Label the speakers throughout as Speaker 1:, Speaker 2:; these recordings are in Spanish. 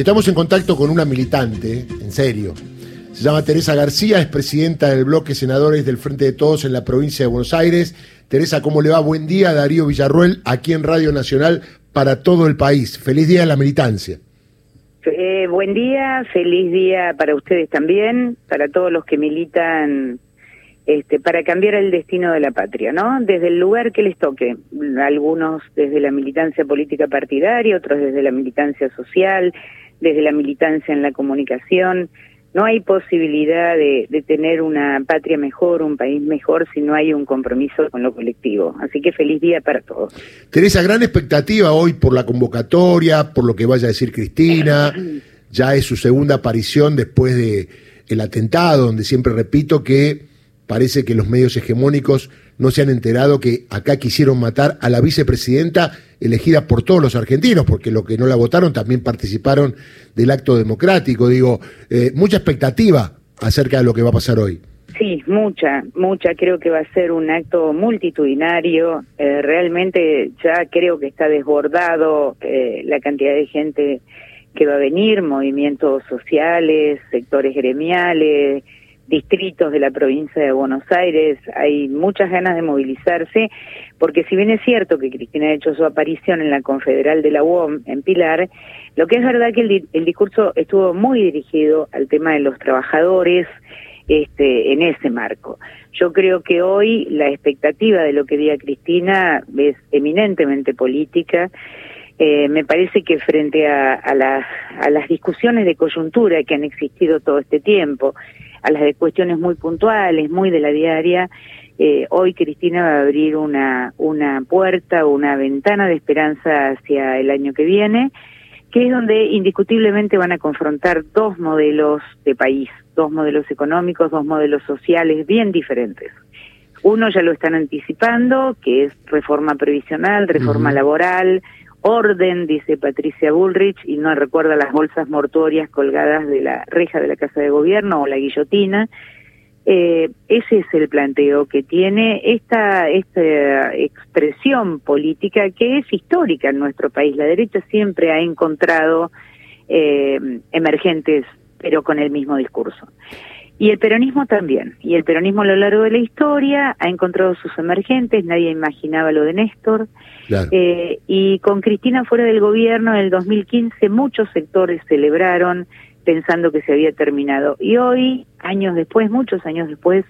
Speaker 1: Estamos en contacto con una militante, en serio. Se llama Teresa García, es presidenta del bloque Senadores del Frente de Todos en la provincia de Buenos Aires. Teresa, ¿cómo le va? Buen día, Darío Villarruel, aquí en Radio Nacional para todo el país. Feliz día de la militancia.
Speaker 2: Eh, buen día, feliz día para ustedes también, para todos los que militan este, para cambiar el destino de la patria, ¿no? Desde el lugar que les toque, algunos desde la militancia política partidaria, otros desde la militancia social, desde la militancia en la comunicación. No hay posibilidad de, tener una patria mejor, un país mejor, si no hay un compromiso con lo colectivo. Así que feliz día para todos.
Speaker 1: Teresa, gran expectativa hoy por la convocatoria, por lo que vaya a decir Cristina. Ya es su segunda aparición después de el atentado, donde siempre repito que parece que los medios hegemónicos no se han enterado que acá quisieron matar a la vicepresidenta elegida por todos los argentinos, porque los que no la votaron también participaron del acto democrático. Digo, eh, mucha expectativa acerca de lo que va a pasar hoy.
Speaker 2: Sí, mucha, mucha. Creo que va a ser un acto multitudinario. Eh, realmente ya creo que está desbordado eh, la cantidad de gente que va a venir, movimientos sociales, sectores gremiales, distritos de la provincia de Buenos Aires. Hay muchas ganas de movilizarse, porque si bien es cierto que Cristina ha hecho su aparición en la Confederal de la UOM en Pilar, lo que es verdad que el, discurso estuvo muy dirigido al tema de los trabajadores este, en ese marco. Yo creo que hoy la expectativa de lo que diga Cristina es eminentemente política. Eh, me parece que frente a, a las discusiones de coyuntura que han existido todo este tiempo, a las de cuestiones muy puntuales, muy de la diaria. Eh, hoy Cristina va a abrir una, una puerta, una ventana de esperanza hacia el año que viene, que es donde indiscutiblemente van a confrontar dos modelos de país, dos modelos económicos, dos modelos sociales bien diferentes. Uno ya lo están anticipando, que es reforma previsional, reforma laboral, orden, dice Patricia Bullrich, y no recuerda las bolsas mortuorias colgadas de la reja de la Casa de Gobierno o la guillotina. Eh, ese es el planteo que tiene esta, esta expresión política que es histórica en nuestro país. La derecha siempre ha encontrado eh, emergentes, pero con el mismo discurso. Y el peronismo también. Y el peronismo a lo largo de la historia ha encontrado sus emergentes, nadie imaginaba lo de Néstor. Eh, y con Cristina fuera del gobierno en el 2015 muchos sectores celebraron pensando que se había terminado. Y hoy, años después, muchos años después,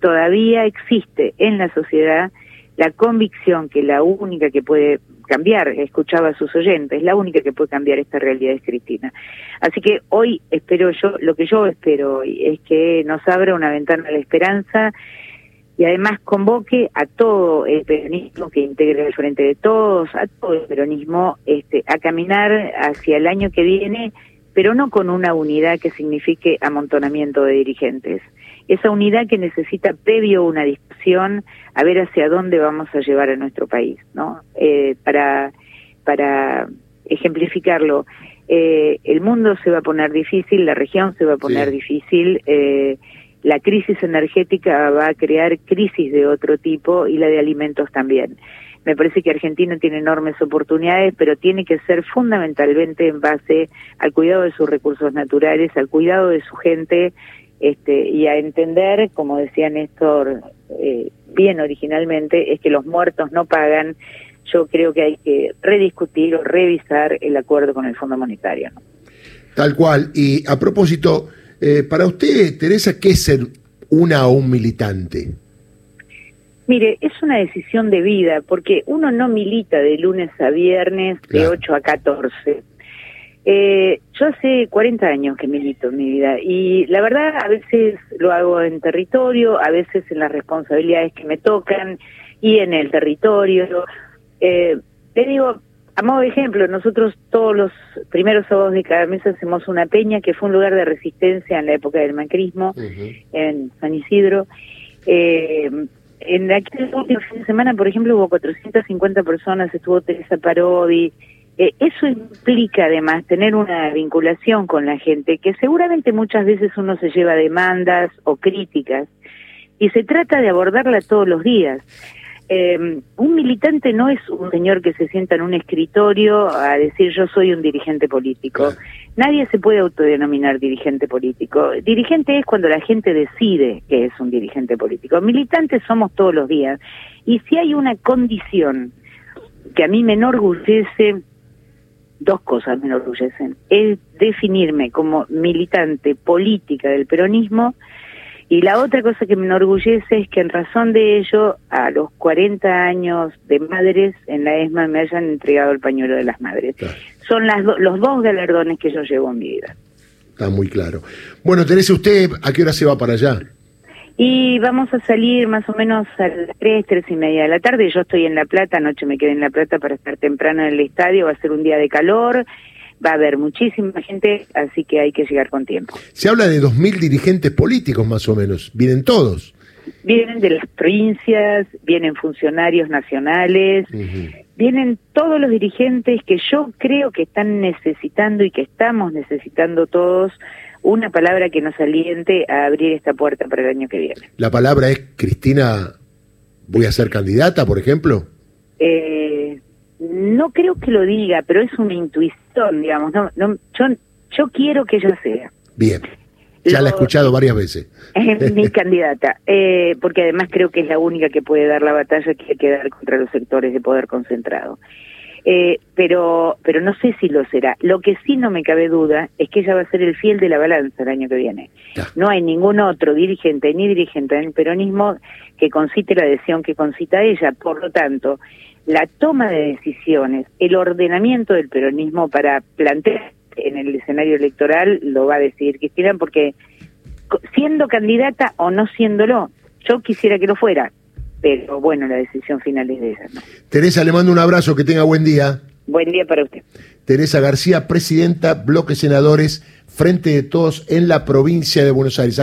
Speaker 2: todavía existe en la sociedad la convicción que la única que puede cambiar, escuchaba a sus oyentes, la única que puede cambiar esta realidad es Cristina. Así que hoy espero yo, lo que yo espero hoy es que nos abra una ventana de la esperanza y además convoque a todo el peronismo que integre el frente de todos, a todo el peronismo, este, a caminar hacia el año que viene, pero no con una unidad que signifique amontonamiento de dirigentes, esa unidad que necesita previo una discusión a ver hacia dónde vamos a llevar a nuestro país, ¿no? Eh, para, para ejemplificarlo, eh, el mundo se va a poner difícil, la región se va a poner difícil, eh, la crisis energética va a crear crisis de otro tipo y la de alimentos también. Me parece que Argentina tiene enormes oportunidades, pero tiene que ser fundamentalmente en base al cuidado de sus recursos naturales, al cuidado de su gente este, y a entender, como decía Néstor eh, bien originalmente, es que los muertos no pagan. Yo creo que hay que rediscutir o revisar el acuerdo con el Fondo Monetario.
Speaker 1: Tal cual. Y a propósito, eh, para usted, Teresa, ¿qué es ser una o un militante?
Speaker 2: Mire, es una decisión de vida, porque uno no milita de lunes a viernes de 8 a 14 eh, yo hace 40 años que milito en mi vida y la verdad a veces lo hago en territorio, a veces en las responsabilidades que me tocan y en el territorio. Eh, te digo, a modo de ejemplo, nosotros todos los primeros sábados de cada mes hacemos una peña que fue un lugar de resistencia en la época del macrismo en San Isidro. Eh, en aquel último fin de semana, por ejemplo, hubo 450 personas, estuvo Teresa Parodi, eh, eso implica además tener una vinculación con la gente, que seguramente muchas veces uno se lleva demandas o críticas, y se trata de abordarla todos los días. Eh, un militante no es un señor que se sienta en un escritorio a decir yo soy un dirigente político. Nadie se puede autodenominar dirigente político. Dirigente es cuando la gente decide que es un dirigente político. Militantes somos todos los días. Y si hay una condición que a mí me enorgullece, dos cosas me enorgullecen. Es definirme como militante política del peronismo y la otra cosa que me enorgullece es que en razón de ello, a los 40 años de madres en la ESMA me hayan entregado el pañuelo de las madres. Son las los dos galardones que yo llevo en mi vida.
Speaker 1: Está muy claro. Bueno, Teresa, ¿usted a qué hora se va para allá?
Speaker 2: Y vamos a salir más o menos a las 3, 3 y media de la tarde. Yo estoy en La Plata, anoche me quedé en La Plata para estar temprano en el estadio. Va a ser un día de calor va a haber muchísima gente, así que hay que llegar con tiempo.
Speaker 1: Se habla de 2.000 dirigentes políticos más o menos, vienen todos.
Speaker 2: Vienen de las provincias, vienen funcionarios nacionales, vienen todos los dirigentes que yo creo que están necesitando y que estamos necesitando todos una palabra que nos aliente a abrir esta puerta para el año que viene.
Speaker 1: La palabra es, Cristina, voy a ser candidata, por ejemplo.
Speaker 2: Eh, no creo que lo diga, pero es una intuición, digamos. No, no, yo, yo quiero que ella sea.
Speaker 1: Bien. Ya la he escuchado varias veces.
Speaker 2: Es mi candidata, eh, porque además creo que es la única que puede dar la batalla que hay que dar contra los sectores de poder concentrado. Eh, pero, pero no sé si lo será. Lo que sí no me cabe duda es que ella va a ser el fiel de la balanza el año que viene. No hay ningún otro dirigente ni dirigente del peronismo que concite la adhesión que concita ella. Por lo tanto, la toma de decisiones, el ordenamiento del peronismo para plantear en el escenario electoral lo va a decidir Cristina porque siendo candidata o no siéndolo, yo quisiera que lo fuera, pero bueno, la decisión final es de ella.
Speaker 1: Teresa, le mando un abrazo, que tenga buen día.
Speaker 2: Buen día para usted.
Speaker 1: Teresa García, presidenta, bloque senadores, Frente de Todos en la provincia de Buenos Aires.